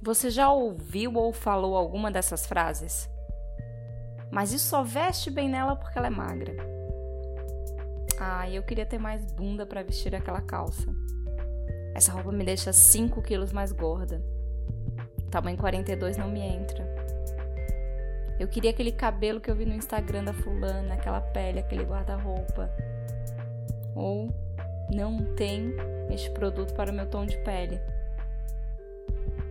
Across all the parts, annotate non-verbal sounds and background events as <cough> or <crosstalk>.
Você já ouviu ou falou alguma dessas frases? Mas isso só veste bem nela porque ela é magra. Ah, eu queria ter mais bunda para vestir aquela calça. Essa roupa me deixa 5 quilos mais gorda. Tamanho 42 não me entra. Eu queria aquele cabelo que eu vi no Instagram da fulana, aquela pele, aquele guarda-roupa. Ou não tem este produto para o meu tom de pele.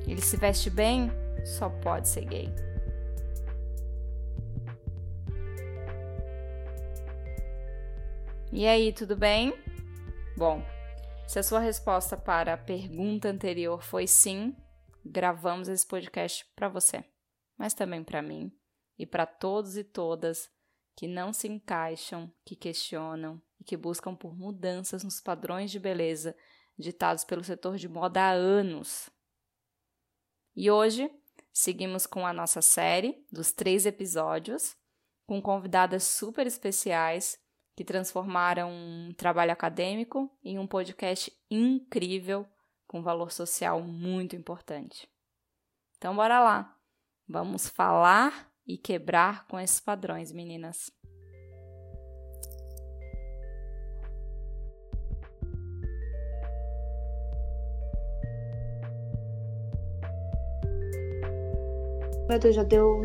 Ele se veste bem, só pode ser gay. E aí, tudo bem? Bom, se a sua resposta para a pergunta anterior foi sim, gravamos esse podcast para você, mas também para mim e para todos e todas que não se encaixam, que questionam e que buscam por mudanças nos padrões de beleza ditados pelo setor de moda há anos. E hoje seguimos com a nossa série dos três episódios, com convidadas super especiais que transformaram um trabalho acadêmico em um podcast incrível com valor social muito importante. Então, bora lá! Vamos falar e quebrar com esses padrões, meninas. Meu Deus, já deu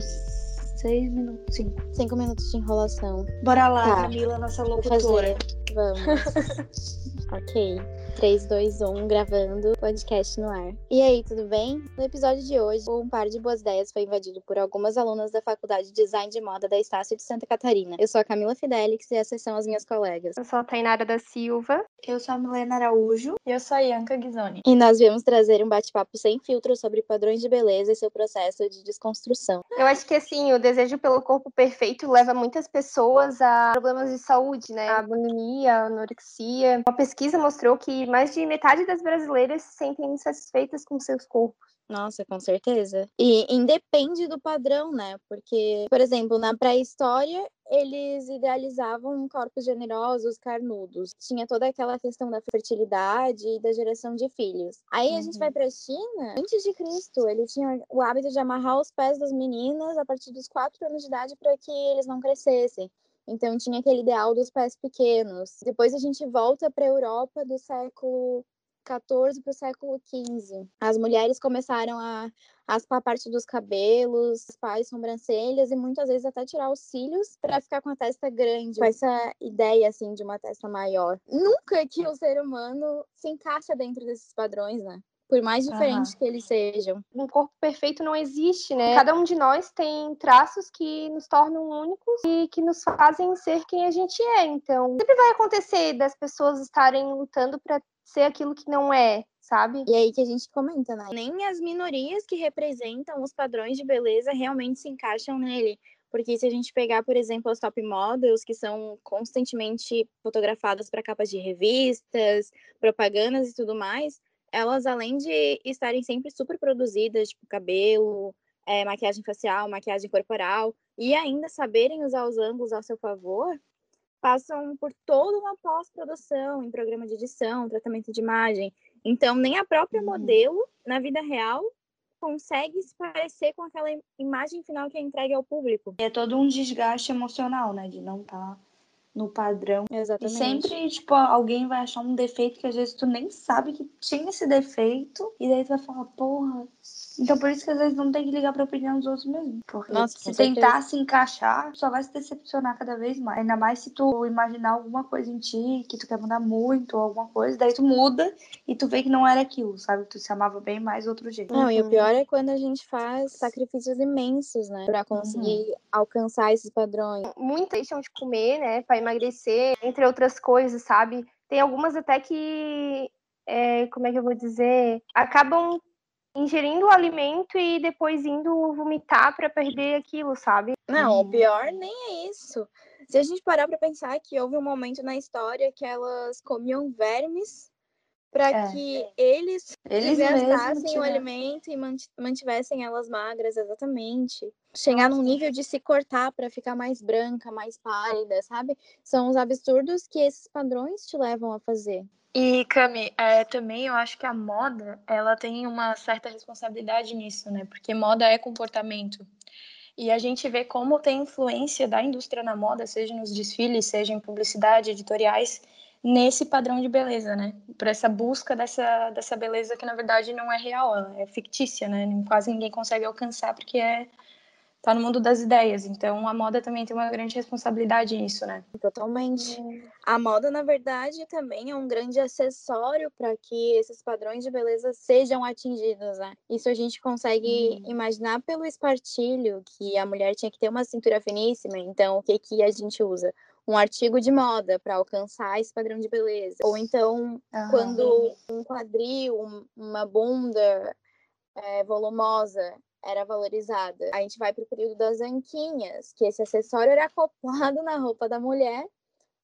seis minutos, cinco. Cinco minutos de enrolação. Bora lá, Tá. Camila, nossa locutora. Vamos. <laughs> ok. 3, 2, 1, gravando podcast no ar. E aí, tudo bem? No episódio de hoje, um par de boas ideias foi invadido por algumas alunas da Faculdade de Design de Moda da Estácio de Santa Catarina. Eu sou a Camila Fidelix e essas são as minhas colegas. Eu sou a Tainara da Silva. Eu sou a Milena Araújo. E eu sou a Yanka Ghisoni. E nós viemos trazer um bate-papo sem filtro sobre padrões de beleza e seu processo de desconstrução. Eu acho que assim, o desejo pelo corpo perfeito leva muitas pessoas a problemas de saúde, né? A bulimia, a anorexia. Uma pesquisa mostrou que mais de metade das brasileiras se sentem insatisfeitas com seus corpos. Nossa, com certeza. E independe do padrão, né? Porque, por exemplo, na pré-história, eles idealizavam corpos generosos, carnudos. Tinha toda aquela questão da fertilidade e da geração de filhos. Aí a gente vai para a China, antes de Cristo, ele tinha o hábito de amarrar os pés das meninas a partir dos quatro anos de idade para que eles não crescessem. Então tinha aquele ideal dos pés pequenos. Depois a gente volta para a Europa do século 14 para o século 15. As mulheres começaram a raspar parte dos cabelos, raspar as sobrancelhas e muitas vezes até tirar os cílios para ficar com a testa grande, com essa ideia assim de uma testa maior. Nunca que o ser humano se encaixa dentro desses padrões, né? Por mais diferentes que eles sejam. Um corpo perfeito não existe, né? Cada um de nós tem traços que nos tornam únicos e que nos fazem ser quem a gente é. Então, sempre vai acontecer das pessoas estarem lutando para ser aquilo que não é, sabe? E aí que a gente comenta, né? Nem as minorias que representam os padrões de beleza realmente se encaixam nele. Porque se a gente pegar, por exemplo, as top models, que são constantemente fotografadas para capas de revistas, propagandas e tudo mais, elas, além de estarem sempre super produzidas, tipo cabelo, é, maquiagem facial, maquiagem corporal, e ainda saberem usar os ângulos ao seu favor, passam por toda uma pós-produção em programa de edição, tratamento de imagem. Então, nem a própria Uhum. modelo, na vida real, consegue se parecer com aquela imagem final que é entregue ao público. E é todo um desgaste emocional, né? De não estar no padrão. E Exatamente. sempre, tipo, alguém vai achar um defeito que às vezes tu nem sabe que tinha esse defeito. E daí tu vai falar, porra. Então por isso que às vezes não tem que ligar pra opinião dos outros mesmo. Porque Nossa, se tentar se encaixar, só vai se decepcionar cada vez mais. Ainda mais se tu imaginar alguma coisa em ti, que tu quer mudar muito, ou alguma coisa, daí tu muda e tu vê que não era aquilo, sabe? Tu se amava bem mais outro jeito. Não, e o Uhum. pior é quando a gente faz sacrifícios imensos, né? Pra conseguir alcançar esses padrões. Muitas deixam de comer, né, para emagrecer, entre outras coisas, sabe? Tem algumas até que, é, como é que eu vou dizer, acabam ingerindo o alimento e depois indo vomitar para perder aquilo, sabe? Não, o pior nem é isso. Se a gente parar pra pensar que houve um momento na história que elas comiam vermes para É. que eles Eles desgastassem o alimento e mant- mantivessem elas magras, exatamente. Chegar num nível de se cortar para ficar mais branca, mais pálida, sabe? São os absurdos que esses padrões te levam a fazer. E, Cami, é, também eu acho que a moda, ela tem uma certa responsabilidade nisso, né? Porque moda é comportamento. E a gente vê como tem influência da indústria na moda, seja nos desfiles, seja em publicidade, editoriais, nesse padrão de beleza, né? Por essa busca dessa, dessa beleza que na verdade não é real, é fictícia, né? Quase ninguém consegue alcançar porque é tá no mundo das ideias. Então a moda também tem uma grande responsabilidade nisso, né? Totalmente. A moda, na verdade, também é um grande acessório para que esses padrões de beleza sejam atingidos, né? Isso a gente consegue uhum. imaginar pelo espartilho que a mulher tinha que ter uma cintura finíssima. Então, o que que a gente usa? um artigo de moda para alcançar esse padrão de beleza. Ou então, uhum. quando um quadril, uma bunda é, volumosa era valorizada. A gente vai para o período das anquinhas, que esse acessório era acoplado na roupa da mulher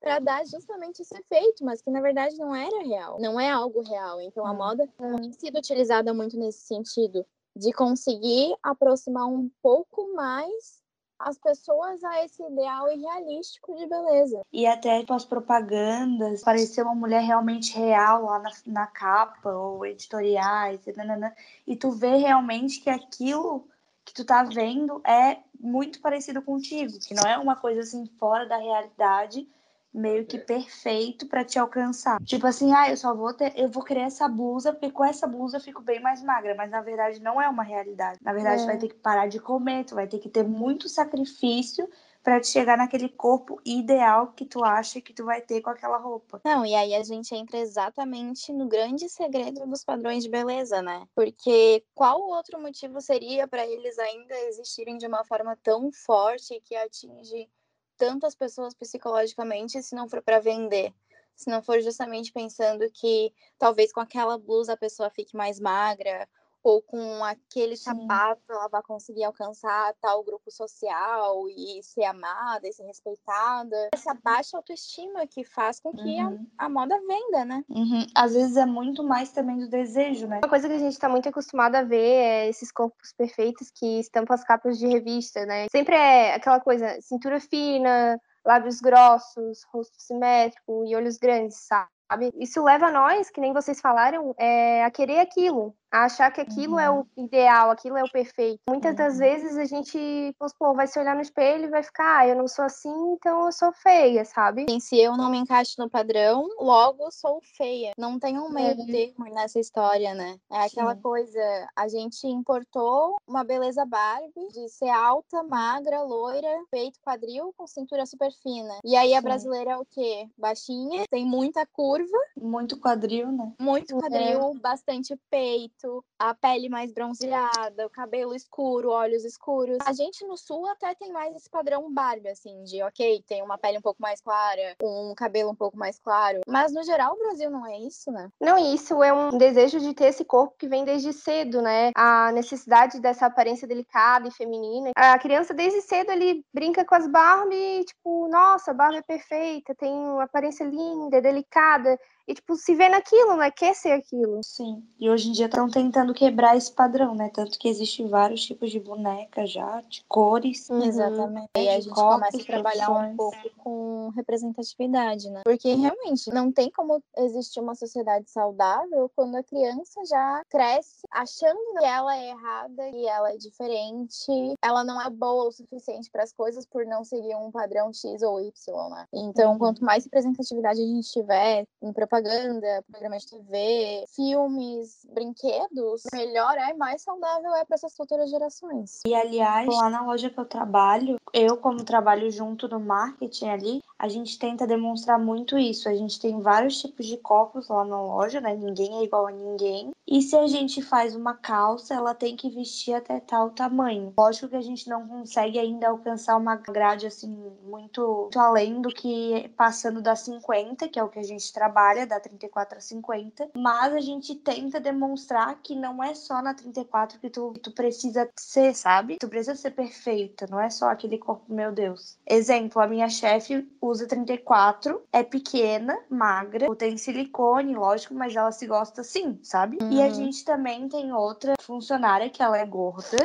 para dar justamente esse efeito, mas que na verdade não era real, não é algo real. Então a moda tem sido utilizada muito nesse sentido de conseguir aproximar um pouco mais as pessoas a esse ideal irrealístico de beleza. E até tipo, as propagandas, parecer uma mulher realmente real lá na, na capa, ou editoriais, e, nanana, e tu vê realmente que aquilo que tu tá vendo é muito parecido contigo, que não é uma coisa assim fora da realidade, meio que perfeito para te alcançar. Tipo assim, ah, eu só vou ter, eu vou querer essa blusa, porque com essa blusa eu fico bem mais magra, mas na verdade não é uma realidade. Na verdade, é. tu vai ter que parar de comer, tu vai ter que ter muito sacrifício para te chegar naquele corpo ideal que tu acha que tu vai ter com aquela roupa. Não, e aí a gente entra exatamente no grande segredo dos padrões de beleza, né? Porque qual outro motivo seria para eles ainda existirem de uma forma tão forte que atinge tantas pessoas psicologicamente se não for para vender. Se não for justamente pensando que talvez com aquela blusa a pessoa fique mais magra, ou com aquele Sim. sapato ela vai conseguir alcançar tal grupo social e ser amada e ser respeitada. Essa baixa autoestima que faz com que uhum. a, a, moda venda, né? Uhum. Às vezes é muito mais também do desejo, né? Uma coisa que a gente está muito acostumada a ver é esses corpos perfeitos que estampam as capas de revista, né? Sempre é aquela coisa, cintura fina, lábios grossos, rosto simétrico e olhos grandes, sabe? Isso leva nós, que nem vocês falaram, é, a querer aquilo a achar que aquilo uhum. é o ideal, aquilo é o perfeito. Muitas uhum. das vezes a gente, pô, vai se olhar no espelho e vai ficar, ah, eu não sou assim, então eu sou feia, sabe? Se eu não me encaixo no padrão, logo sou feia. Não tem um meio é. termo nessa história, né? É aquela Sim. coisa, a gente importou uma beleza Barbie de ser alta, magra, loira, peito, quadril, com cintura super fina. E aí a Sim. brasileira é o quê? Baixinha, tem muita curva. Muito quadril, né? Muito é. quadril, é. bastante peito a pele mais bronzeada, o cabelo escuro, olhos escuros. A gente no sul até tem mais esse padrão Barbie, assim, de ok, tem uma pele um pouco mais clara, um cabelo um pouco mais claro. Mas no geral o Brasil não é isso, né? Não, isso é um desejo de ter esse corpo que vem desde cedo, né? A necessidade dessa aparência delicada e feminina. A criança desde cedo ele brinca com as Barbie, tipo, nossa, a Barbie é perfeita, tem uma aparência linda, delicada e, tipo, se vê naquilo, né? Quer ser aquilo. Sim. E hoje em dia estão tentando quebrar esse padrão, né? Tanto que existe vários tipos de boneca já, de cores. Uhum. Exatamente. E a gente começa a trabalhar um pouco com representatividade, né? Porque realmente não tem como existir uma sociedade saudável quando a criança já cresce achando que ela é errada e ela é diferente, ela não é boa o suficiente para as coisas por não seguir um padrão X ou Y, né? Então, uhum. quanto mais representatividade a gente tiver em propaganda, propaganda, programas de TV, filmes, brinquedos, melhor é, mais saudável é para essas futuras gerações. E aliás, lá na loja que eu trabalho, eu como trabalho junto no marketing ali, a gente tenta demonstrar muito isso. A gente tem vários tipos de copos lá na loja, né? Ninguém é igual a ninguém. E se a gente faz uma calça, ela tem que vestir até tal tamanho. Lógico que a gente não consegue ainda alcançar uma grade assim muito, muito além do que passando da 50, que é o que a gente trabalha, da 34 a 50, mas a gente tenta demonstrar que não é só na 34 que tu, que tu precisa ser, sabe? Tu precisa ser perfeita, não é só aquele corpo, meu Deus. Exemplo, a minha chefe usa 34, é pequena, magra, tem silicone, lógico, mas ela se gosta assim, sabe? Uhum. E a uhum. gente também tem outra funcionária que ela é gorda,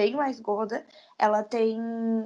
bem mais gorda, ela tem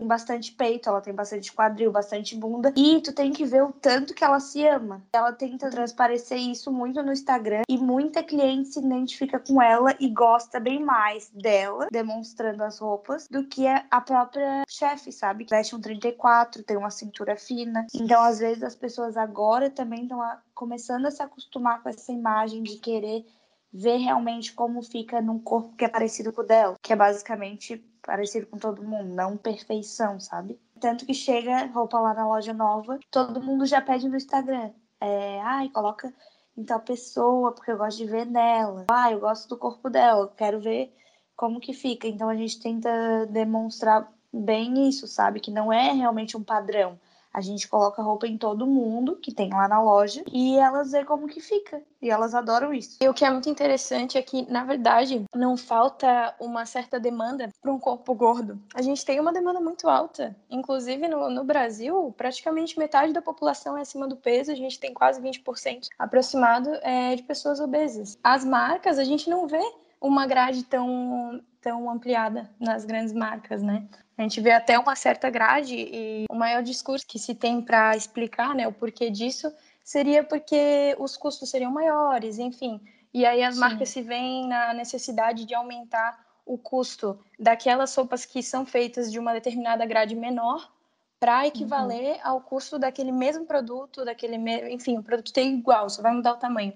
bastante peito, ela tem bastante quadril, bastante bunda. E tu tem que ver o tanto que ela se ama. Ela tenta transparecer isso muito no Instagram e muita cliente se identifica com ela e gosta bem mais dela, demonstrando as roupas, do que a própria chefe, sabe? Que veste um 34, tem uma cintura fina. Então, às vezes, as pessoas agora também estão começando a se acostumar com essa imagem de querer ver realmente como fica num corpo que é parecido com o dela, que é basicamente parecido com todo mundo, não perfeição, sabe? Tanto que chega roupa lá na loja nova, todo mundo já pede no Instagram. É, ai, coloca em tal pessoa, porque eu gosto de ver nela. Ah, eu gosto do corpo dela, quero ver como que fica. Então a gente tenta demonstrar bem isso, sabe? Que não é realmente um padrão. A gente coloca roupa em todo mundo que tem lá na loja e elas vê como que fica. E elas adoram isso. E o que é muito interessante é que, na verdade, não falta uma certa demanda para um corpo gordo. A gente tem uma demanda muito alta. Inclusive, no, no Brasil, praticamente metade da população é acima do peso. A gente tem quase 20% aproximado é, de pessoas obesas. As marcas, a gente não vê uma grade tão, tão ampliada nas grandes marcas, né? A gente vê até uma certa grade e o maior discurso que se tem para explicar né, o porquê disso seria porque os custos seriam maiores, enfim. E aí as Sim. marcas se veem na necessidade de aumentar o custo daquelas roupas que são feitas de uma determinada grade menor para equivaler uhum. ao custo daquele mesmo produto, daquele, me... enfim, o produto tem igual, só vai mudar o tamanho.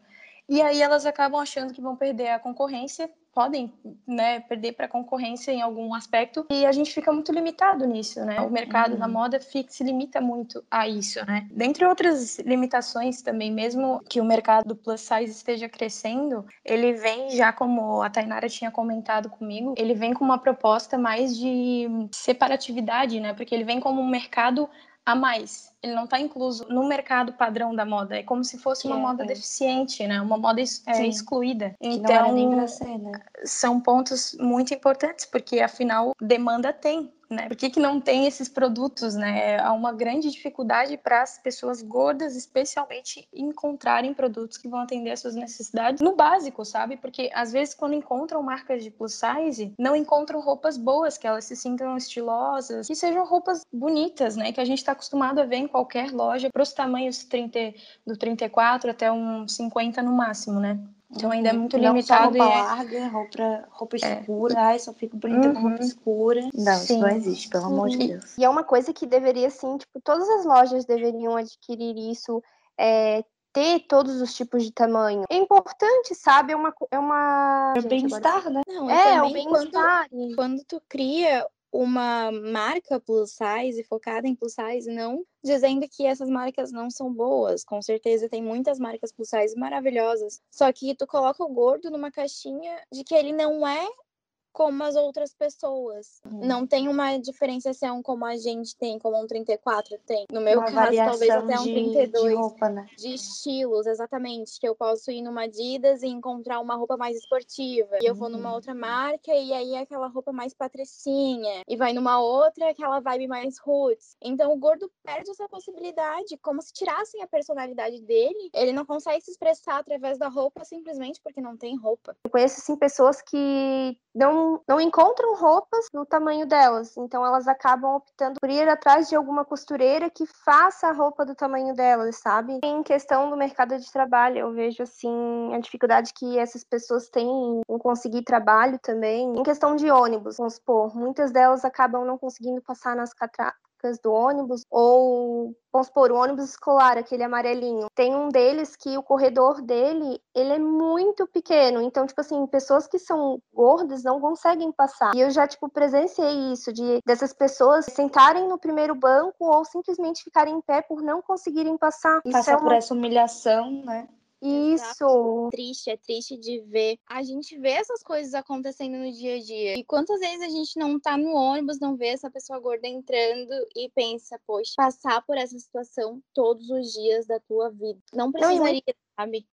E aí elas acabam achando que vão perder a concorrência podem né, perder para a concorrência em algum aspecto e a gente fica muito limitado nisso, né? O mercado uhum. da moda fica, se limita muito a isso, né? Dentre outras limitações também, mesmo que o mercado do plus size esteja crescendo, ele vem já como a Tainara tinha comentado comigo, ele vem com uma proposta mais de separatividade, né? Porque ele vem como um mercado a mais. Ele não está incluso no mercado padrão da moda. É como se fosse uma é, moda é. deficiente, né? Uma moda é, excluída. Que então, ser, né? são pontos muito importantes, porque afinal, demanda tem né? Por que, que não tem esses produtos, né? Há uma grande dificuldade para as pessoas gordas, especialmente, encontrarem produtos que vão atender às suas necessidades no básico, sabe? Porque às vezes quando encontram marcas de plus size, não encontram roupas boas, que elas se sintam estilosas, que sejam roupas bonitas, né? Que a gente está acostumado a ver em qualquer loja, para os tamanhos 30, do 34 até um 50 no máximo, né? Então ainda é muito não limitado. Só roupa é... larga, roupa, roupa é. escura, é. ai, só fico bonita uhum. com roupa escura. Não, Sim. isso não existe, pelo amor de Deus. E é uma coisa que deveria, assim, tipo, todas as lojas deveriam adquirir isso, é, ter todos os tipos de tamanho. É importante, sabe? É uma. É, uma... é o bem-estar, né? Não, é, o bem-estar. Quando, quando tu cria uma marca plus size, focada em plus size, não dizendo que essas marcas não são boas. Com certeza tem muitas marcas plus size maravilhosas. Só que tu coloca o gordo numa caixinha de que ele não é como as outras pessoas. Uhum. Não tem uma diferenciação como a gente tem, como um 34 tem. No meu uma caso, talvez até um 32. De, roupa, né? de estilos, exatamente. Que eu posso ir numa Adidas e encontrar uma roupa mais esportiva. E eu vou numa uhum. outra marca e aí é aquela roupa mais patricinha. E vai numa outra, aquela vibe mais roots. Então o gordo perde essa possibilidade, como se tirassem a personalidade dele. Ele não consegue se expressar através da roupa simplesmente porque não tem roupa. Eu conheço, assim, pessoas que não não, encontram roupas no tamanho delas, então elas acabam optando por ir atrás de alguma costureira que faça a roupa do tamanho delas, sabe? Em questão do mercado de trabalho, eu vejo assim a dificuldade que essas pessoas têm em conseguir trabalho também. Em questão de ônibus, vamos supor, muitas delas acabam não conseguindo passar nas do ônibus, ou vamos supor, o ônibus escolar, aquele amarelinho. Tem um deles que o corredor dele, ele é muito pequeno. Então, tipo assim, pessoas que são gordas não conseguem passar. E eu já, tipo, presenciei isso, de dessas pessoas sentarem no primeiro banco ou simplesmente ficarem em pé por não conseguirem passar. Passar é uma... por essa humilhação, né? Isso. É triste, é triste de ver. A gente vê essas coisas acontecendo no dia a dia. E quantas vezes a gente não tá no ônibus, não vê essa pessoa gorda entrando e pensa, poxa, passar por essa situação todos os dias da tua vida. Não precisaria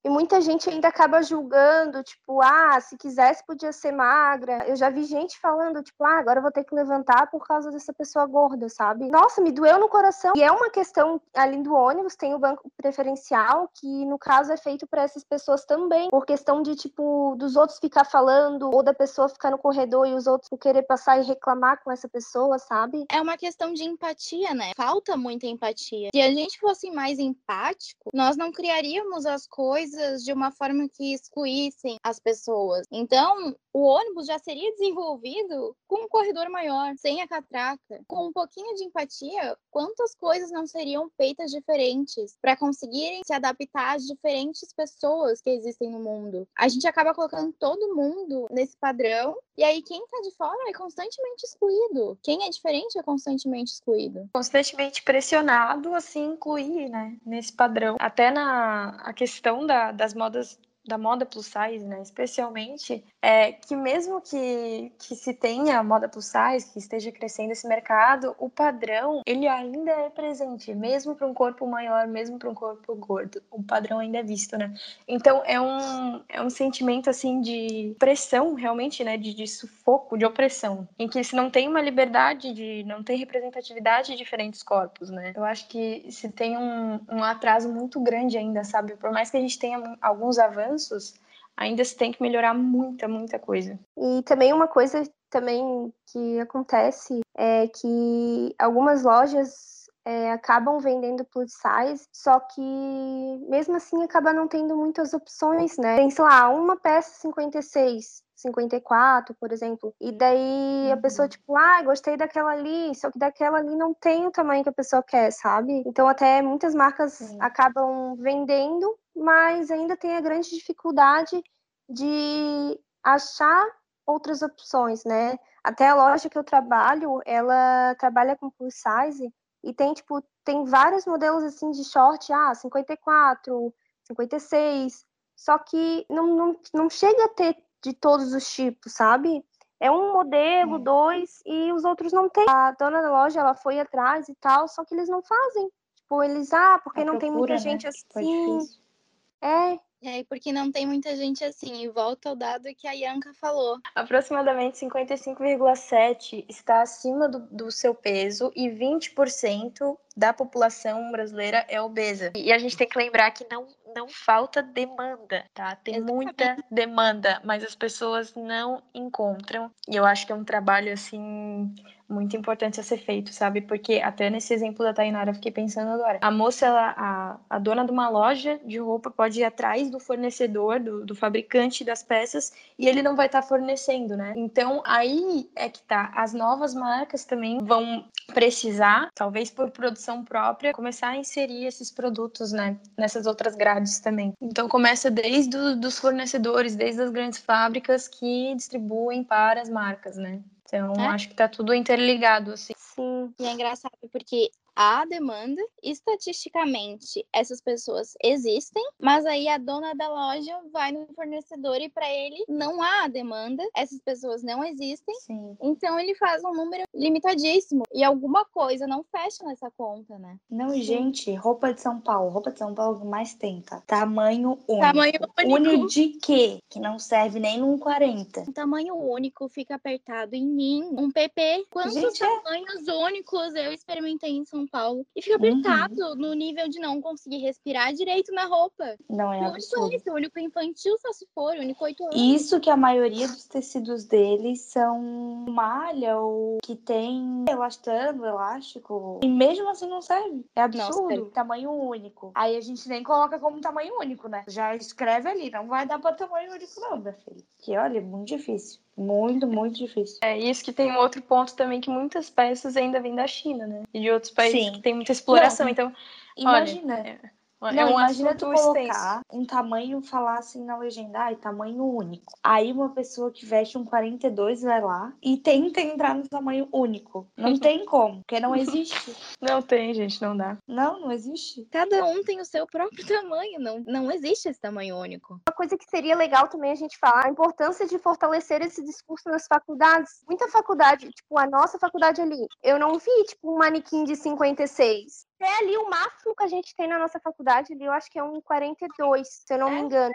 E muita gente ainda acaba julgando, tipo, ah, se quisesse podia ser magra. Eu já vi gente falando, tipo, ah, agora eu vou ter que levantar por causa dessa pessoa gorda, sabe? Nossa, me doeu no coração. E é uma questão, além do ônibus, tem o banco preferencial, que no caso é feito para essas pessoas também, por questão de, tipo, dos outros ficar falando, ou da pessoa ficar no corredor e os outros querer passar e reclamar com essa pessoa, sabe? É uma questão de empatia, né? Falta muita empatia. Se a gente fosse mais empático, nós não criaríamos as coisas de uma forma que excluíssem as pessoas. Então, o ônibus já seria desenvolvido com um corredor maior, sem a catraca. Com um pouquinho de empatia, quantas coisas não seriam feitas diferentes para conseguirem se adaptar às diferentes pessoas que existem no mundo? A gente acaba colocando todo mundo nesse padrão e aí quem tá de fora é constantemente excluído. Quem é diferente é constantemente excluído. Constantemente pressionado a se incluir, né, nesse padrão. Até na a questão da, das modas da moda plus size, né, especialmente, é que mesmo que, que se tenha moda plus size, que esteja crescendo esse mercado, o padrão, ele ainda é presente, mesmo para um corpo maior, mesmo para um corpo gordo, o padrão ainda é visto, né? Então, é um, é um sentimento, assim, de pressão, realmente, né, de, de sufoco, de opressão, em que se não tem uma liberdade, de não tem representatividade de diferentes corpos, né? Eu acho que se tem um, um atraso muito grande ainda, sabe? Por mais que a gente tenha alguns avanços, ainda se tem que melhorar muita, muita coisa. E também uma coisa também que acontece é que algumas lojas é, acabam vendendo plus size, só que mesmo assim acaba não tendo muitas opções, né? Tem, sei lá, uma peça 56, 54, por exemplo. E daí a pessoa, uhum. tipo, ah, gostei daquela ali, só que daquela ali não tem o tamanho que a pessoa quer, sabe? Então até muitas marcas Sim. acabam vendendo, mas ainda tem a grande dificuldade de achar outras opções, né? Até a loja que eu trabalho, ela trabalha com plus size e tem, tipo, tem vários modelos, assim, de short, ah, 54, 56, só que não, não, não chega a ter de todos os tipos, sabe? É um modelo, dois, e os outros não tem. A dona da loja, ela foi atrás e tal, só que eles não fazem. Tipo, eles, ah, porque a não procura, tem muita né? gente assim. É, é, porque não tem muita gente assim. E volta ao dado que a Yanka falou. Aproximadamente 55,7% está acima do, do seu peso e 20% da população brasileira é obesa. E a gente tem que lembrar que não, não falta demanda, tá? Tem Exatamente. muita demanda, mas as pessoas não encontram. E eu acho que é um trabalho, assim, muito importante a ser feito, sabe? Porque até nesse exemplo da Tainara eu fiquei pensando agora. A moça, ela, a, a dona de uma loja de roupa pode ir atrás do fornecedor, do, do fabricante das peças, e ele não vai estar tá fornecendo, né? Então aí é que tá. As novas marcas também vão precisar, talvez por produção própria, começar a inserir esses produtos, né? Nessas outras grades também. Então começa desde os fornecedores, desde as grandes fábricas que distribuem para as marcas, né? Então, é? acho que tá tudo interligado, assim. Sim. E é engraçado porque há demanda, estatisticamente essas pessoas existem, mas aí a dona da loja vai no fornecedor e para ele não há demanda, essas pessoas não existem, Sim. então ele faz um número limitadíssimo e alguma coisa não fecha nessa conta, né? Não, Sim. gente, roupa de São Paulo, roupa de São Paulo que mais tem, tá? Tamanho único. Tamanho único. Único de quê? Que não serve nem num 40. Um tamanho único fica apertado em mim, um PP. Quantos gente, é tamanhos é... únicos eu experimentei em São Paulo e fica uhum. apertado uhum. no nível de não conseguir respirar direito na roupa. Não é o absurdo. Único, infantil só se for, o único 8 anos. Isso que a maioria dos tecidos deles são malha ou que tem elastano, elástico. E mesmo assim não serve. É absurdo. Não, tamanho único. Aí a gente nem coloca como tamanho único, né? Já escreve ali, não vai dar pra tamanho único não, minha filha. Que olha, é muito difícil. Muito, muito difícil. É isso que tem um outro ponto também que muitas peças ainda vêm da China, né? E de outros países Sim. que tem muita exploração. Não, então, imagina. Olha, é... Não, é um imagina tu colocar extenso. um tamanho, falar assim na legenda, ai, tamanho único. Aí uma pessoa que veste um 42 vai lá e tenta entrar no tamanho único. Não <laughs> tem como, porque não existe. Não tem, gente, não dá. Não, não existe. Cada um tem o seu próprio <laughs> tamanho, não, não existe esse tamanho único. Uma coisa que seria legal também a gente falar, a importância de fortalecer esse discurso nas faculdades. Muita faculdade, tipo, a nossa faculdade ali, eu não vi, tipo, um manequim de 56 até ali o máximo que a gente tem na nossa faculdade ali, eu acho que é um 42, se eu não me engano.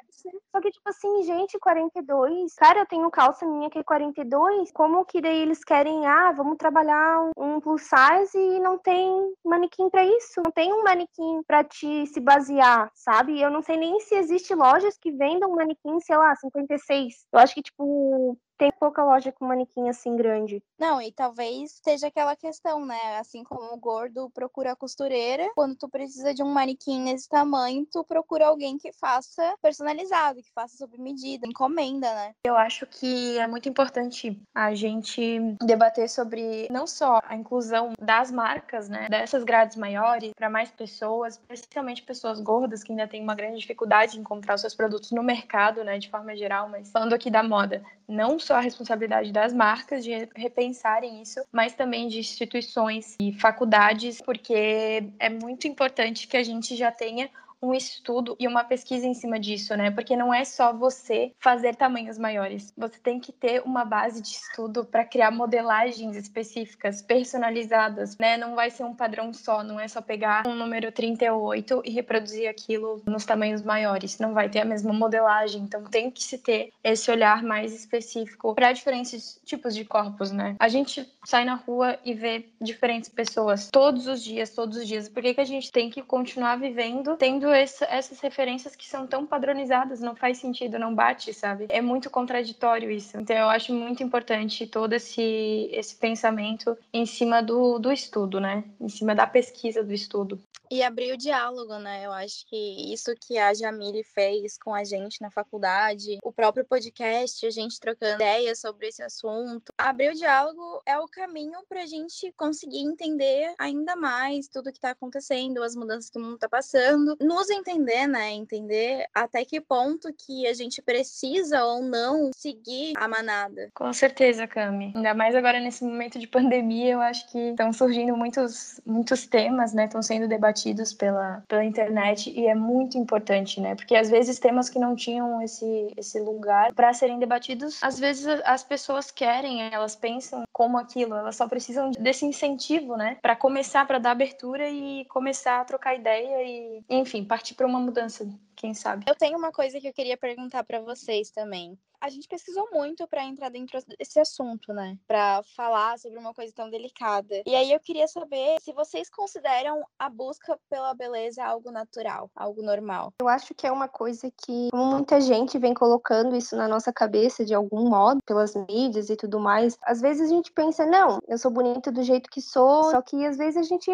Só que, tipo assim, gente, 42. Cara, eu tenho calça minha que é 42. Como que daí eles querem, ah, vamos trabalhar um plus size e não tem manequim para isso? Não tem um manequim para te se basear, sabe? Eu não sei nem se existe lojas que vendam manequim, sei lá, 56. Eu acho que, tipo, tem pouca loja com manequim assim grande. Não, e talvez seja aquela questão, né? Assim como o gordo procura a costureira, quando tu precisa de um manequim nesse tamanho, tu procura alguém que faça personalizado, que faça sob medida, encomenda, né? Eu acho que é muito importante a gente debater sobre não só a inclusão das marcas, né? Dessas grades maiores para mais pessoas, principalmente pessoas gordas que ainda têm uma grande dificuldade de encontrar os seus produtos no mercado, né? De forma geral, mas falando aqui da moda, não só a responsabilidade das marcas de repensarem isso, mas também de instituições e faculdades, porque é muito importante que a gente já tenha um estudo e uma pesquisa em cima disso, né? Porque não é só você fazer tamanhos maiores. Você tem que ter uma base de estudo para criar modelagens específicas, personalizadas, né? Não vai ser um padrão só, não é só pegar um número 38 e reproduzir aquilo nos tamanhos maiores. Não vai ter a mesma modelagem, então tem que se ter esse olhar mais específico para diferentes tipos de corpos, né? A gente sai na rua e vê diferentes pessoas todos os dias, todos os dias. Por que, que a gente tem que continuar vivendo tendo essa, essas referências que são tão padronizadas, não faz sentido, não bate, sabe? É muito contraditório isso. Então eu acho muito importante todo esse, esse pensamento em cima do, do estudo, né? Em cima da pesquisa do estudo. E abrir o diálogo, né? Eu acho que isso que a Jamile fez com a gente na faculdade, o próprio podcast, a gente trocando ideias sobre esse assunto. Abrir o diálogo é o caminho para a gente conseguir entender ainda mais tudo que está acontecendo, as mudanças que o mundo está passando, nos entender, né? Entender até que ponto que a gente precisa ou não seguir a manada. Com certeza, Cami. Ainda mais agora nesse momento de pandemia, eu acho que estão surgindo muitos, muitos temas, né? Estão sendo debatidos pela, pela internet e é muito importante, né? Porque às vezes temas que não tinham esse, esse lugar para serem debatidos, às vezes as pessoas querem, elas pensam como aquilo, elas só precisam desse incentivo, né? Para começar, para dar abertura e começar a trocar ideia e, enfim, partir para uma mudança quem sabe. Eu tenho uma coisa que eu queria perguntar para vocês também. A gente pesquisou muito para entrar dentro desse assunto, né? Para falar sobre uma coisa tão delicada. E aí eu queria saber se vocês consideram a busca pela beleza algo natural, algo normal. Eu acho que é uma coisa que muita gente vem colocando isso na nossa cabeça de algum modo, pelas mídias e tudo mais. Às vezes a gente pensa, não, eu sou bonita do jeito que sou, só que às vezes a gente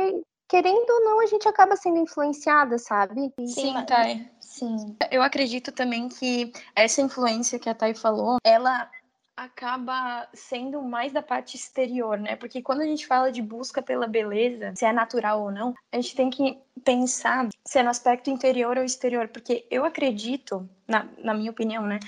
querendo ou não, a gente acaba sendo influenciada, sabe? Sim, Thay. Sim. Eu acredito também que essa influência que a Thay falou, ela acaba sendo mais da parte exterior, né? Porque quando a gente fala de busca pela beleza, se é natural ou não, a gente tem que pensar se é no aspecto interior ou exterior, porque eu acredito, na, na minha opinião, né?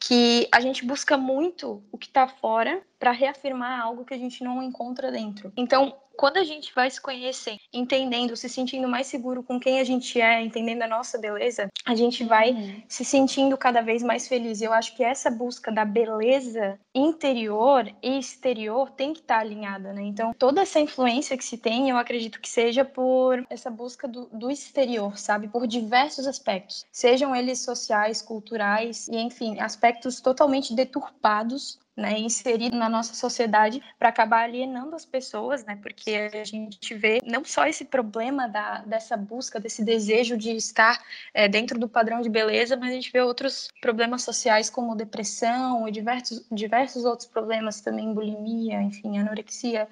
que a gente busca muito o que está fora para reafirmar algo que a gente não encontra dentro. Então, quando a gente vai se conhecer, entendendo, se sentindo mais seguro com quem a gente é, entendendo a nossa beleza, a gente vai uhum. se sentindo cada vez mais feliz. Eu acho que essa busca da beleza interior e exterior tem que estar tá alinhada, né? Então, toda essa influência que se tem, eu acredito que seja por essa busca do, do exterior, sabe? Por diversos aspectos, sejam eles sociais, culturais e, enfim, aspectos totalmente deturpados né, inserido na nossa sociedade para acabar alienando as pessoas, né, porque a gente vê não só esse problema da, dessa busca, desse desejo de estar é, dentro do padrão de beleza, mas a gente vê outros problemas sociais como depressão e diversos, diversos outros problemas também, bulimia, enfim, anorexia.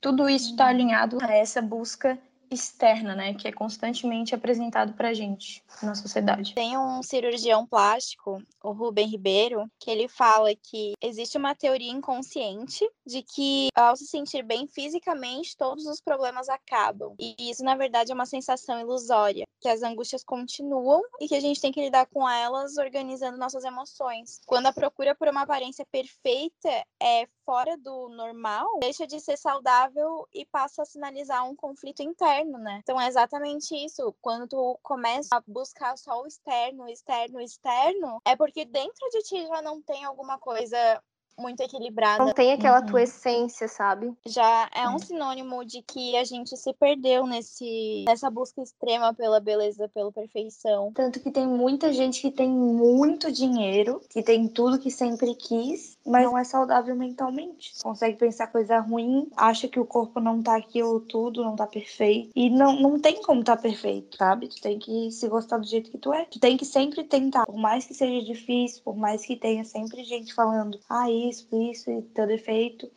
Tudo isso está alinhado a essa busca externa, né, que é constantemente apresentado para gente na sociedade. Tem um cirurgião plástico, o Rubem Ribeiro, que ele fala que existe uma teoria inconsciente de que ao se sentir bem fisicamente, todos os problemas acabam. E isso, na verdade, é uma sensação ilusória, que as angústias continuam e que a gente tem que lidar com elas organizando nossas emoções. Quando a procura por uma aparência perfeita é fora do normal, deixa de ser saudável e passa a sinalizar um conflito interno, né? Então é exatamente isso. Quando tu começa a buscar só o externo, externo, externo, é porque dentro de ti já não tem alguma coisa muito equilibrada. Não tem aquela Uhum. tua essência, sabe? Já é um sinônimo de que a gente se perdeu nesse, nessa busca extrema pela beleza, pela perfeição. Tanto que tem muita gente que tem muito dinheiro, que tem tudo que sempre quis, mas não é saudável mentalmente. Consegue pensar coisa ruim, acha que o corpo não tá aquilo tudo, não tá perfeito. E não, não tem como tá perfeito, sabe? Tu tem que se gostar do jeito que tu é. Tu tem que sempre tentar. Por mais que seja difícil, por mais que tenha sempre gente falando, ah, isso, isso, e teu defeito.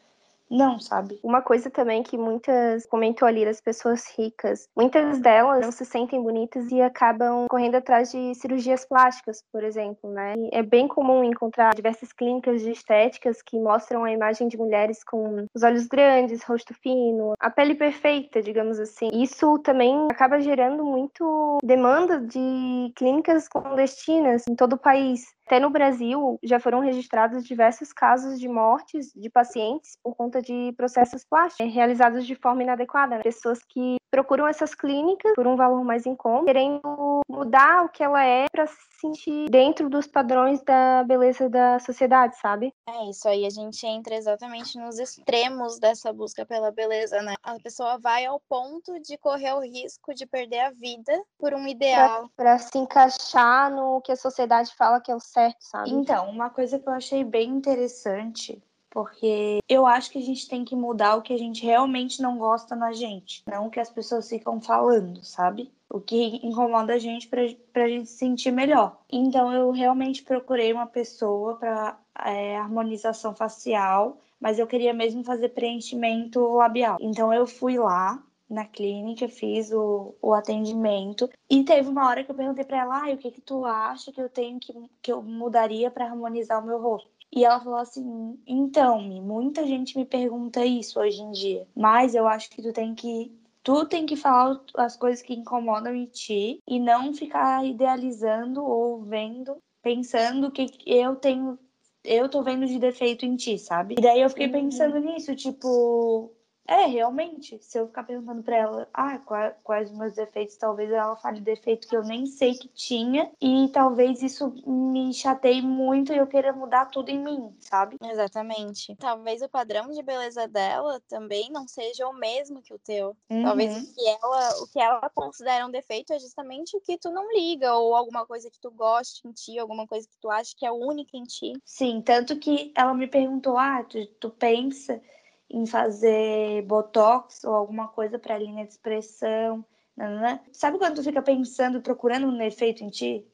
Não, sabe? Uma coisa também que muitas comentou ali das pessoas ricas, muitas delas não se sentem bonitas e acabam correndo atrás de cirurgias plásticas, por exemplo, né? E é bem comum encontrar diversas clínicas de estéticas que mostram a imagem de mulheres com os olhos grandes, rosto fino, a pele perfeita, digamos assim. Isso também acaba gerando muito demanda de clínicas clandestinas em todo o país. Até no Brasil já foram registrados diversos casos de mortes de pacientes por conta de processos plásticos realizados de forma inadequada. Né? Pessoas que procuram essas clínicas por um valor mais em conta, querendo mudar o que ela é para se sentir dentro dos padrões da beleza da sociedade, sabe? É isso aí, a gente entra exatamente nos extremos dessa busca pela beleza, né? A pessoa vai ao ponto de correr o risco de perder a vida por um ideal. Para se encaixar no que a sociedade fala que é o certo, sabe? Então, uma coisa que eu achei bem interessante, porque eu acho que a gente tem que mudar o que a gente realmente não gosta na gente, não o que as pessoas ficam falando, sabe? O que incomoda a gente pra, pra gente se sentir melhor. Então, eu realmente procurei uma pessoa para é, harmonização facial, mas eu queria mesmo fazer preenchimento labial. Então, eu fui lá na clínica, fiz o, o atendimento e teve uma hora que eu perguntei para ela, ah, o que que tu acha que eu tenho que, que eu mudaria para harmonizar o meu rosto? E ela falou assim, então, muita gente me pergunta isso hoje em dia, mas eu acho que tu tem que tu tem que falar as coisas que incomodam em ti e não ficar idealizando ou vendo, pensando que eu tenho eu tô vendo de defeito em ti, sabe? E daí eu fiquei Uhum. pensando nisso, tipo, é, realmente, se eu ficar perguntando pra ela, ah, quais, quais os meus defeitos, talvez ela fale defeito que eu nem sei que tinha, e talvez isso me chateie muito e eu queira mudar tudo em mim, sabe? Exatamente. Talvez o padrão de beleza dela também não seja o mesmo que o teu. Talvez Uhum. o que ela, o que ela considera um defeito é justamente o que tu não liga, ou alguma coisa que tu goste em ti, alguma coisa que tu acha que é única em ti. Sim, tanto que ela me perguntou, ah, tu, tu pensa em fazer botox ou alguma coisa pra linha de expressão, nananã. Sabe quando tu fica pensando, procurando um defeito em ti?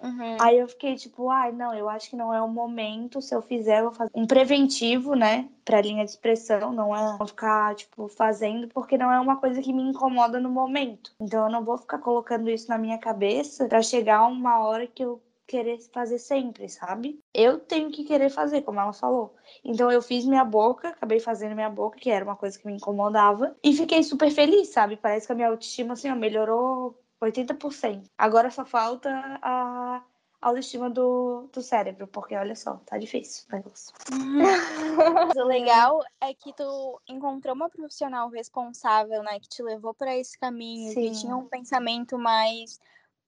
Uhum. Aí eu fiquei tipo, ai, não, eu acho que não é o momento. Se eu fizer, eu vou fazer um preventivo, né, pra linha de expressão. Não é ficar, tipo, fazendo, porque não é uma coisa que me incomoda no momento. Então eu não vou ficar colocando isso na minha cabeça pra chegar uma hora que eu querer fazer sempre, sabe? Eu tenho que querer fazer, como ela falou. Então eu fiz minha boca, acabei fazendo minha boca, que era uma coisa que me incomodava, e fiquei super feliz, sabe? Parece que a minha autoestima, assim, ó, melhorou 80%. Agora só falta a autoestima do, do cérebro, porque olha só, tá difícil o negócio. <laughs> O legal é que tu encontrou uma profissional responsável, né, que te levou para esse caminho, que Sim. tinha um pensamento mais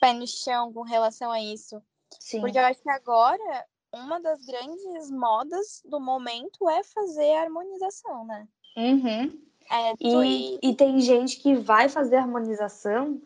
pé no chão com relação a isso. Sim. Porque eu acho que agora uma das grandes modas do momento é fazer harmonização, né? Uhum. É, E, e tem gente que vai fazer harmonização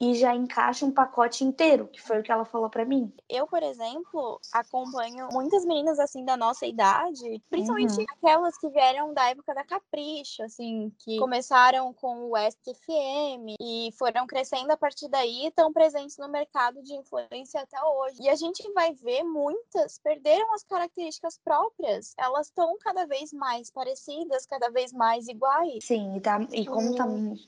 e já encaixa um pacote inteiro, que foi o que ela falou pra mim. eu, por exemplo, acompanho muitas meninas assim da nossa idade, principalmente Uhum. aquelas que vieram da época da Capricho, assim, que começaram com o STFM e foram crescendo a partir daí e estão presentes no mercado de influência até hoje. E a gente vai ver muitas perderam as características próprias, elas estão cada vez mais parecidas, cada vez mais iguais. Sim, e, tá, e como tá,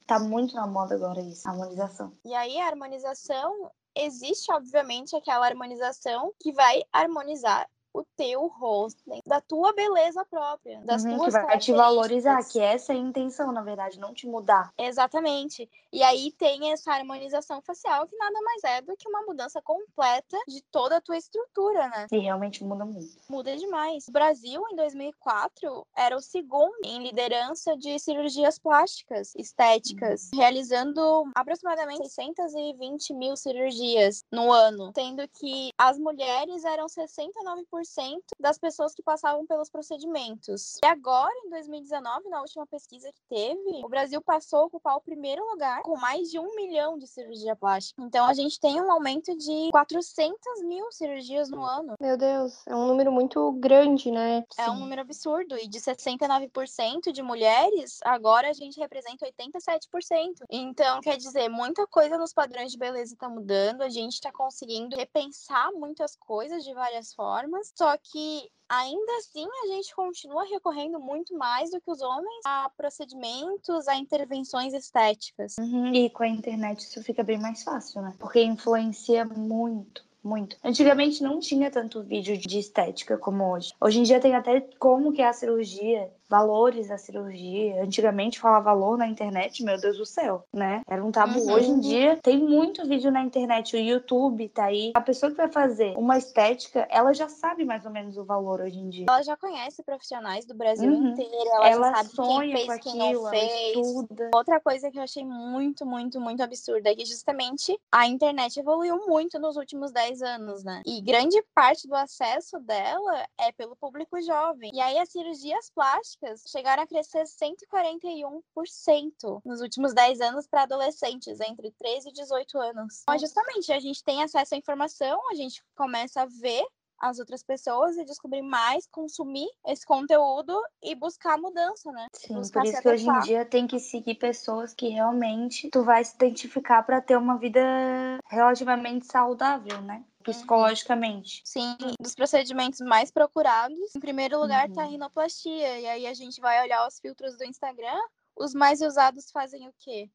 tá muito na moda agora isso, a harmonização. E aí a harmonização existe, obviamente, aquela harmonização que vai harmonizar o teu rosto, né? da tua beleza própria, das Uhum, que tuas vai te valorizar, que essa é a intenção, na verdade, não te mudar. Exatamente. E aí tem essa harmonização facial que nada mais é do que uma mudança completa de toda a tua estrutura, né? E realmente muda muito. Muda demais. O Brasil, em 2004, era o segundo em liderança de cirurgias plásticas estéticas, realizando aproximadamente 620 mil cirurgias no ano, sendo que as mulheres eram 69% das pessoas que passavam pelos procedimentos. E agora, em 2019, na última pesquisa que teve, o Brasil passou a ocupar o primeiro lugar com mais de um milhão de cirurgia plástica. Então, a gente tem um aumento de 400 mil cirurgias no ano. Meu Deus, é um número muito grande, né? É Sim. um número absurdo. E de 69% de mulheres, agora a gente representa 87%. Então, quer dizer, muita coisa nos padrões de beleza está mudando. A gente está conseguindo repensar muitas coisas de várias formas. Só que ainda assim a gente continua recorrendo muito mais do que os homens a procedimentos, a intervenções estéticas. Uhum, e com a internet isso fica bem mais fácil, né? Porque influencia muito muito. Antigamente não tinha tanto vídeo de estética como hoje. Hoje em dia tem até como que é a cirurgia, valores da cirurgia. Antigamente falar valor na internet, meu Deus do céu, né? Era um tabu. Uhum. Hoje em dia tem muito vídeo na internet, o YouTube tá aí. A pessoa que vai fazer uma estética, ela já sabe mais ou menos o valor hoje em dia. Ela já conhece profissionais do Brasil uhum. inteiro, ela, ela já sabe sonha quem fez, com aquilo, quem não fez. Estuda. Outra coisa que eu achei muito, muito, muito absurda é que justamente a internet evoluiu muito nos últimos 10 anos, né? E grande parte do acesso dela é pelo público jovem. E aí as cirurgias plásticas chegaram a crescer 141% nos últimos 10 anos para adolescentes, entre 13 e 18 anos. Então, justamente, a gente tem acesso à informação, a gente começa a ver as outras pessoas e descobrir mais, consumir esse conteúdo e buscar mudança, né? Sim, buscar por isso que hoje em dia tem que seguir pessoas que realmente tu vai se identificar para ter uma vida relativamente saudável, né? Psicologicamente. Sim, dos procedimentos mais procurados, em primeiro lugar tá a uhum. rinoplastia. E aí a gente vai olhar os filtros do Instagram, os mais usados fazem o quê?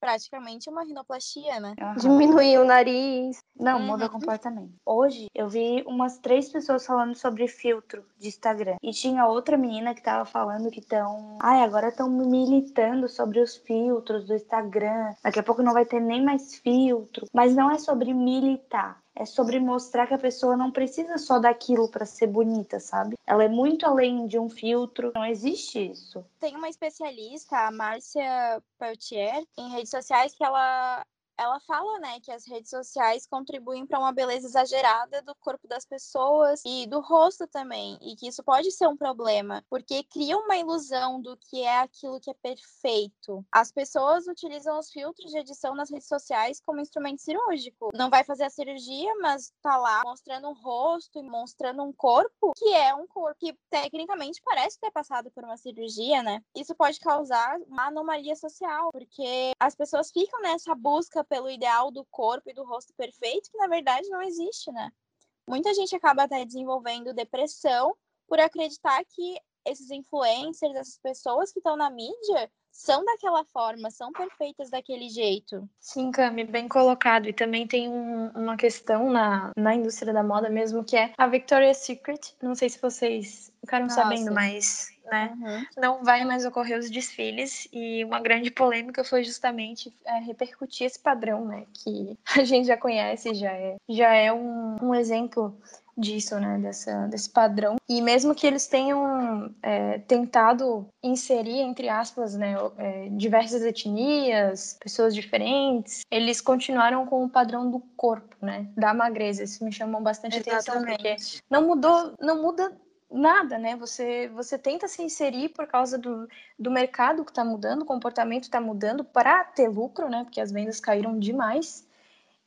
praticamente uma rinoplastia, né? Uhum. Diminuir o nariz. Não, uhum. muda completamente. Hoje eu vi umas três pessoas falando sobre filtro de Instagram. E tinha outra menina que tava falando que estão. Ai, agora estão militando sobre os filtros do Instagram. Daqui a pouco não vai ter nem mais filtro. Mas não é sobre militar é sobre mostrar que a pessoa não precisa só daquilo para ser bonita, sabe? Ela é muito além de um filtro, não existe isso. Tem uma especialista, a Márcia Peltier, em redes sociais que ela ela fala, né, que as redes sociais contribuem para uma beleza exagerada do corpo das pessoas e do rosto também, e que isso pode ser um problema, porque cria uma ilusão do que é aquilo que é perfeito. As pessoas utilizam os filtros de edição nas redes sociais como instrumento cirúrgico. Não vai fazer a cirurgia, mas tá lá mostrando um rosto e mostrando um corpo que é um corpo que tecnicamente parece ter passado por uma cirurgia, né? Isso pode causar uma anomalia social, porque as pessoas ficam nessa busca pelo ideal do corpo e do rosto perfeito, que na verdade não existe, né? Muita gente acaba até desenvolvendo depressão por acreditar que esses influencers, essas pessoas que estão na mídia, são daquela forma, são perfeitas daquele jeito. Sim, Cami, bem colocado. E também tem um, uma questão na, na indústria da moda mesmo, que é a Victoria's Secret. Não sei se vocês ficaram Nossa. sabendo, mas né? Uhum. Não vai mais ocorrer os desfiles e uma grande polêmica foi justamente é, repercutir esse padrão, né? Que <laughs> a gente já conhece, já é, já é um, um exemplo disso, né, dessa, desse padrão. E mesmo que eles tenham é, tentado inserir, entre aspas, né, é, diversas etnias, pessoas diferentes, eles continuaram com o padrão do corpo, né, da magreza. Isso me chamou bastante Exatamente. atenção, porque não mudou, não muda nada, né? Você, você tenta se inserir por causa do, do mercado que está mudando, o comportamento está mudando para ter lucro, né? Porque as vendas caíram demais.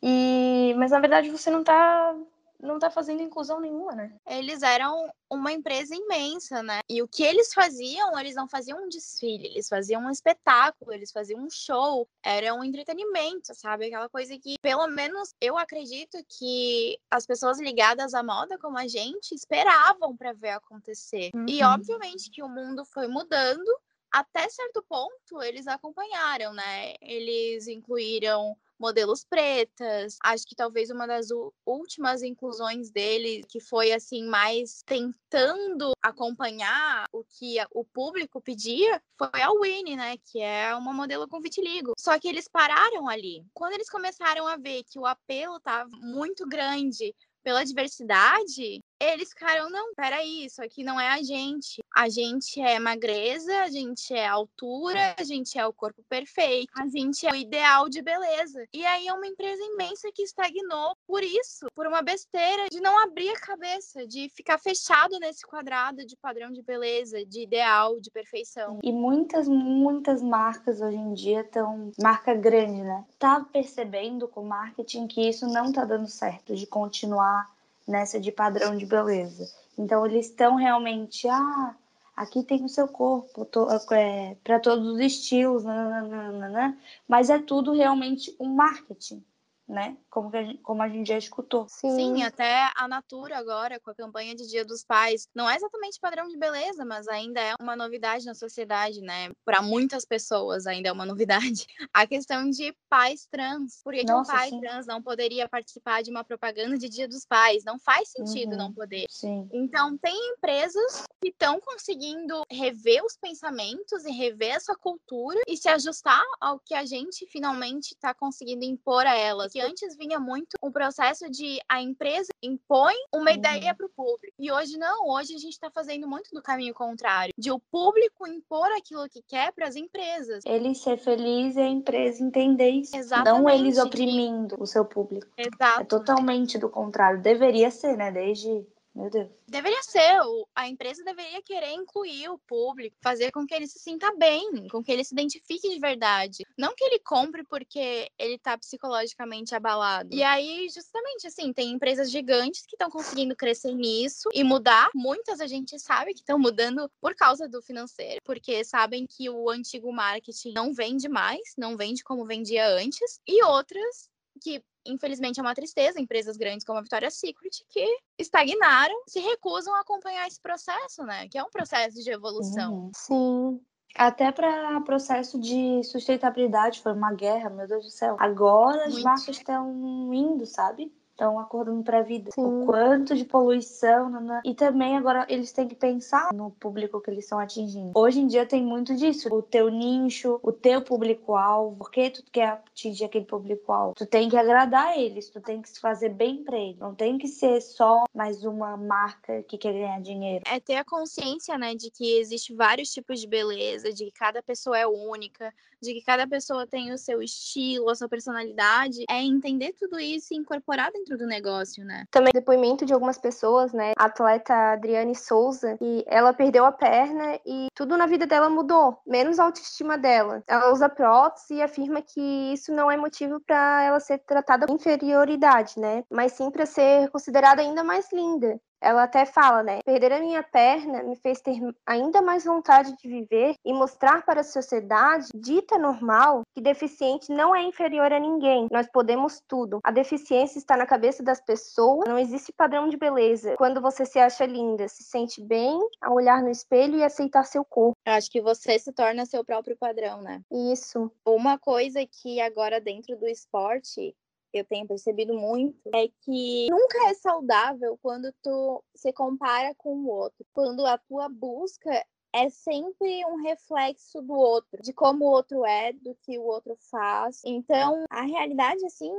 E, mas na verdade você não está não tá fazendo inclusão nenhuma, né? Eles eram uma empresa imensa, né? E o que eles faziam, eles não faziam um desfile, eles faziam um espetáculo, eles faziam um show, era um entretenimento, sabe? Aquela coisa que, pelo menos, eu acredito que as pessoas ligadas à moda como a gente esperavam para ver acontecer. Uhum. E obviamente que o mundo foi mudando, até certo ponto eles acompanharam, né? Eles incluíram modelos pretas. Acho que talvez uma das últimas inclusões dele, que foi assim, mais tentando acompanhar o que o público pedia, foi a Winnie, né? Que é uma modelo com vitiligo. Só que eles pararam ali. Quando eles começaram a ver que o apelo estava muito grande pela diversidade, eles ficaram, não, peraí, isso aqui não é a gente. A gente é magreza, a gente é altura, a gente é o corpo perfeito, a gente é o ideal de beleza. E aí é uma empresa imensa que estagnou por isso, por uma besteira de não abrir a cabeça, de ficar fechado nesse quadrado de padrão de beleza, de ideal, de perfeição. E muitas, muitas marcas hoje em dia estão, marca grande, né? Tá percebendo com o marketing que isso não tá dando certo, de continuar nessa de padrão de beleza. Então eles estão realmente, ah, aqui tem o seu corpo é, para todos os estilos, nananana, mas é tudo realmente um marketing né? Como, a gente, como a gente já escutou. Sim. Sim, até a Natura agora, com a campanha de Dia dos Pais, não é exatamente padrão de beleza, mas ainda é uma novidade na sociedade, né? Para muitas pessoas ainda é uma novidade. <laughs> A questão de pais trans. Por que, que um pai sim. trans não poderia participar de uma propaganda de Dia dos Pais? Não faz sentido uhum. não poder. Sim. Então, tem empresas que estão conseguindo rever os pensamentos e rever essa cultura e se ajustar ao que a gente finalmente está conseguindo impor a elas. Que antes vinha muito o processo de a empresa impõe uma uhum. ideia para o público. E hoje não, hoje a gente está fazendo muito do caminho contrário, de o público impor aquilo que quer para as empresas. Ele ser feliz e a empresa entender isso. Exatamente. Não eles oprimindo o seu público. Exato. É totalmente do contrário. Deveria ser, né? Desde meu Deus. Deveria ser, a empresa deveria querer incluir o público, fazer com que ele se sinta bem, com que ele se identifique de verdade. Não que ele compre porque ele tá psicologicamente abalado. E aí, justamente assim, tem empresas gigantes que estão conseguindo crescer nisso e mudar. Muitas a gente sabe que estão mudando por causa do financeiro, porque sabem que o antigo marketing não vende mais, não vende como vendia antes. E outras que infelizmente é uma tristeza, empresas grandes como a Victoria's Secret que estagnaram, se recusam a acompanhar esse processo, né? Que é um processo de evolução. Uhum. Sim. Até para processo de sustentabilidade foi uma guerra, meu Deus do céu. Agora as marcas estão indo, sabe? Estão acordando para a vida. Sim. O quanto de poluição. Né? E também agora eles têm que pensar no público que eles estão atingindo. Hoje em dia tem muito disso. O teu nicho, o teu público-alvo. Por que tu quer atingir aquele público-alvo? Tu tem que agradar eles, tu tem que se fazer bem para eles. Não tem que ser só mais uma marca que quer ganhar dinheiro. É ter a consciência, né, de que existe vários tipos de beleza, de que cada pessoa é única, de que cada pessoa tem o seu estilo, a sua personalidade. É entender tudo isso e incorporar dentro dentro do negócio, né? Também depoimento de algumas pessoas, né? A atleta Adriane Souza, que ela perdeu a perna e tudo na vida dela mudou, menos a autoestima dela. Ela usa prótese e afirma que isso não é motivo para ela ser tratada com inferioridade, né? Mas sim para ser considerada ainda mais linda. Ela até fala, né? Perder a minha perna me fez ter ainda mais vontade de viver e mostrar para a sociedade dita normal que deficiente não é inferior a ninguém. Nós podemos tudo. A deficiência está na cabeça das pessoas. Não existe padrão de beleza. Quando você se acha linda, se sente bem ao olhar no espelho e aceitar seu corpo. Eu acho que você se torna seu próprio padrão, né? Isso. Uma coisa que agora dentro do esporte eu tenho percebido muito é que nunca é saudável quando tu se compara com o outro. Quando a tua busca é sempre um reflexo do outro, de como o outro é, do que o outro faz. Então, a realidade, assim,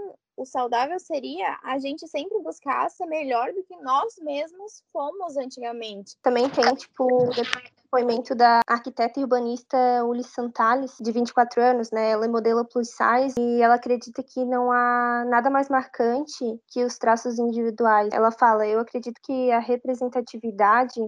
o saudável seria a gente sempre buscar ser melhor do que nós mesmos fomos antigamente. Também tem, tipo, depoimento da arquiteta e urbanista Uli Santales, de 24 anos, né? Ela é modelo plus size e ela acredita que não há nada mais marcante que os traços individuais. Ela fala: "Eu acredito que a representatividade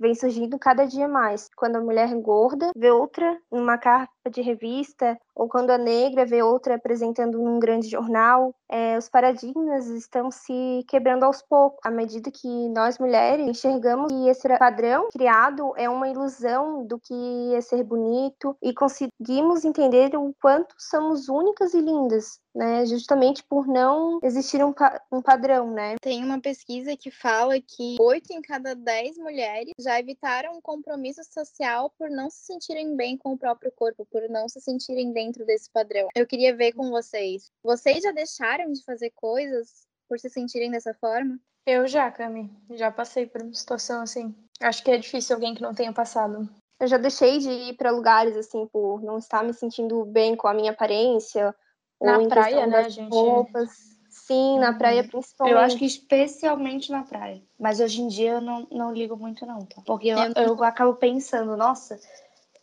vem surgindo cada dia mais. Quando a mulher engorda, vê outra numa capa de revista, ou quando a negra vê outra apresentando num grande jornal, é, os paradigmas estão se quebrando aos poucos, à medida que nós mulheres enxergamos que esse padrão criado é uma ilusão do que é ser bonito e conseguimos entender o quanto somos únicas e lindas, né? Justamente por não existir um, pa um padrão, né? Tem uma pesquisa que fala que oito em cada dez mulheres já evitaram um compromisso social por não se sentirem bem com o próprio corpo, por não se sentirem dentro desse padrão. Eu queria ver com vocês. Vocês já deixaram de fazer coisas por se sentirem dessa forma? Eu já, Cami. Já passei por uma situação assim. Acho que é difícil alguém que não tenha passado. Eu já deixei de ir para lugares assim por não estar me sentindo bem com a minha aparência na ou praia, né, gente? Roupas. Sim, na praia principalmente. Eu acho que especialmente na praia. Mas hoje em dia eu não, não ligo muito, não, tá? Porque eu, Eu- eu acabo pensando, nossa,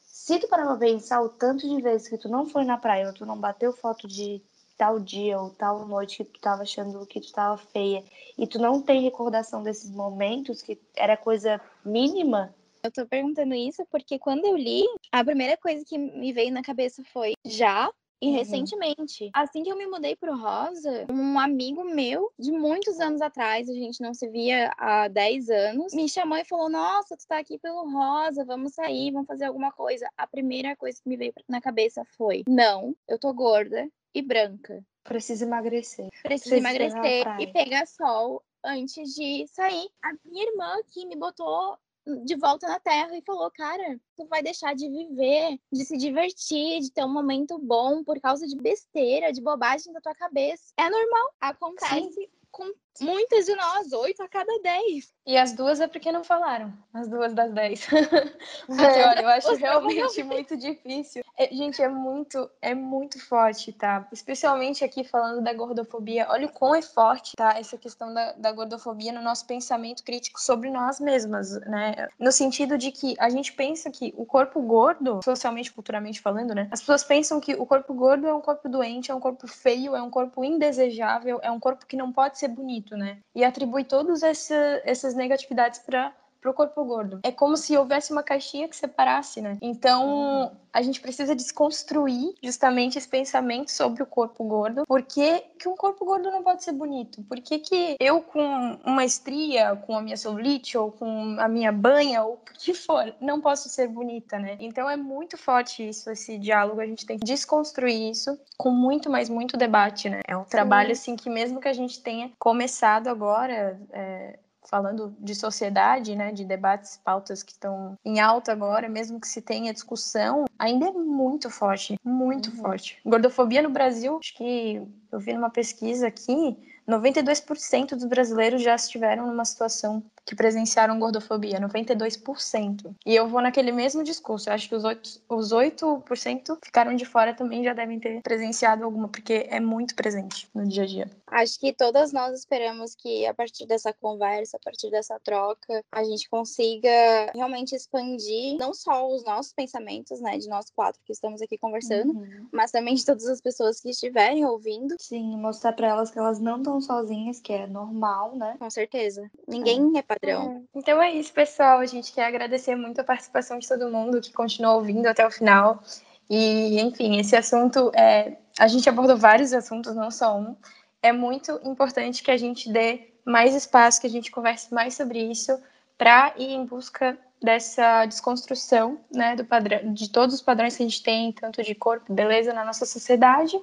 se tu parar pra pensar o tanto de vezes que tu não foi na praia, ou tu não bateu foto de tal dia ou tal noite que tu tava achando que tu tava feia, e tu não tem recordação desses momentos, que era coisa mínima, Eu tô perguntando isso porque quando eu li, a primeira coisa que me veio na cabeça foi já e Uhum. recentemente. Assim que eu me mudei pro Rosa, um amigo meu, de muitos anos atrás, a gente não se via há 10 anos, me chamou e falou: Nossa, tu tá aqui pelo Rosa, vamos sair, vamos fazer alguma coisa. A primeira coisa que me veio na cabeça foi: Não, eu tô gorda e branca. precisa emagrecer. Preciso na emagrecer e pegar sol antes de sair. A minha irmã aqui me botou de volta na terra e falou: Cara, tu vai deixar de viver, de se divertir, de ter um momento bom por causa de besteira, de bobagem da tua cabeça. É normal, acontece com muitas de nós, oito a cada dez. E as duas é porque não falaram. As duas das dez. <laughs> porque, olha, eu acho realmente muito difícil. É, gente, é muito, é muito forte, tá? Especialmente aqui falando da gordofobia. Olha o quão é forte, tá? Essa questão da, da gordofobia no nosso pensamento crítico sobre nós mesmas, né? No sentido de que a gente pensa que o corpo gordo, socialmente, culturalmente falando, né? As pessoas pensam que o corpo gordo é um corpo doente, é um corpo feio, é um corpo indesejável, é um corpo que não pode ser bonito, né? E atribui todas essa, essas negatividades para pro corpo gordo. É como se houvesse uma caixinha que separasse, né? Então, a gente precisa desconstruir justamente esse pensamento sobre o corpo gordo. Por que, que um corpo gordo não pode ser bonito? Por que, que eu com uma estria, com a minha celulite, ou com a minha banha, ou o que for, não posso ser bonita, né? Então é muito forte isso, esse diálogo. A gente tem que desconstruir isso com muito, mas muito debate, né? É um trabalho, assim, que mesmo que a gente tenha começado agora... é, falando de sociedade, né, de debates, pautas que estão em alta agora, mesmo que se tenha discussão, ainda é muito forte, muito forte. Gordofobia no Brasil, acho que eu vi numa pesquisa aqui, 92% dos brasileiros já estiveram numa situação que presenciaram gordofobia, 92%. E eu vou naquele mesmo discurso, eu acho que os 8%, os 8% ficaram de fora também já devem ter presenciado alguma, porque é muito presente no dia a dia. Acho que todas nós esperamos que a partir dessa conversa, a partir dessa troca, a gente consiga realmente expandir não só os nossos pensamentos, né, de nós quatro que estamos aqui conversando, Uhum. mas também de todas as pessoas que estiverem ouvindo, Sim, mostrar pra elas que elas não estão sozinhas, que é normal, né? com certeza. Ninguém é padrão. É. Então é isso, pessoal. A gente quer agradecer muito a participação de todo mundo que continuou ouvindo até o final. E, enfim, esse assunto é. A gente abordou vários assuntos, não só um. É muito importante que a gente dê mais espaço, que a gente converse mais sobre isso, para ir em busca dessa desconstrução, né, do padrão, de todos os padrões que a gente tem, tanto de corpo, beleza, na nossa sociedade,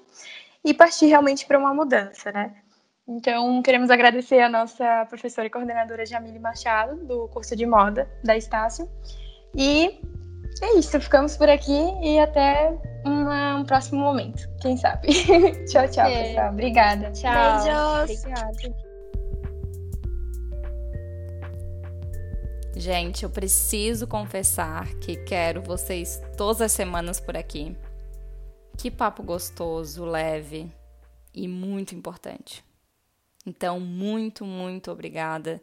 e partir realmente para uma mudança, né? Então, queremos agradecer a nossa professora e coordenadora Jamile Machado, do curso de moda da Estácio. E é isso, ficamos por aqui e até uma- um próximo momento, quem sabe. <laughs> tchau, tchau, É. pessoal. Obrigada. Tchau. Beijos! Obrigada. Gente, eu preciso confessar que quero vocês todas as semanas por aqui. Que papo gostoso, leve e muito importante. Então, muito, muito obrigada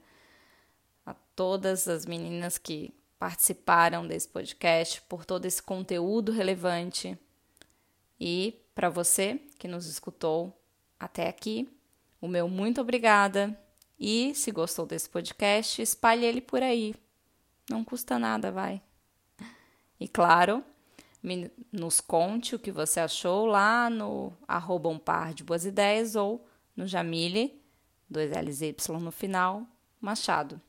a todas as meninas que participaram desse podcast por todo esse conteúdo relevante. E para você que nos escutou até aqui, o meu muito obrigada. E se gostou desse podcast, espalhe ele por aí. Não custa nada, vai. E claro, me- nos conte o que você achou lá no arroba um par de boas ideias ou no Jamile, dois L's Y no final, Machado.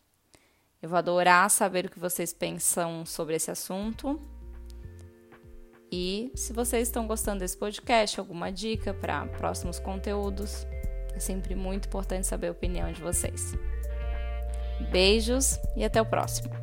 Eu vou adorar saber o que vocês pensam sobre esse assunto. E se vocês estão gostando desse podcast, alguma dica para próximos conteúdos, é sempre muito importante saber a opinião de vocês. Beijos e até o próximo.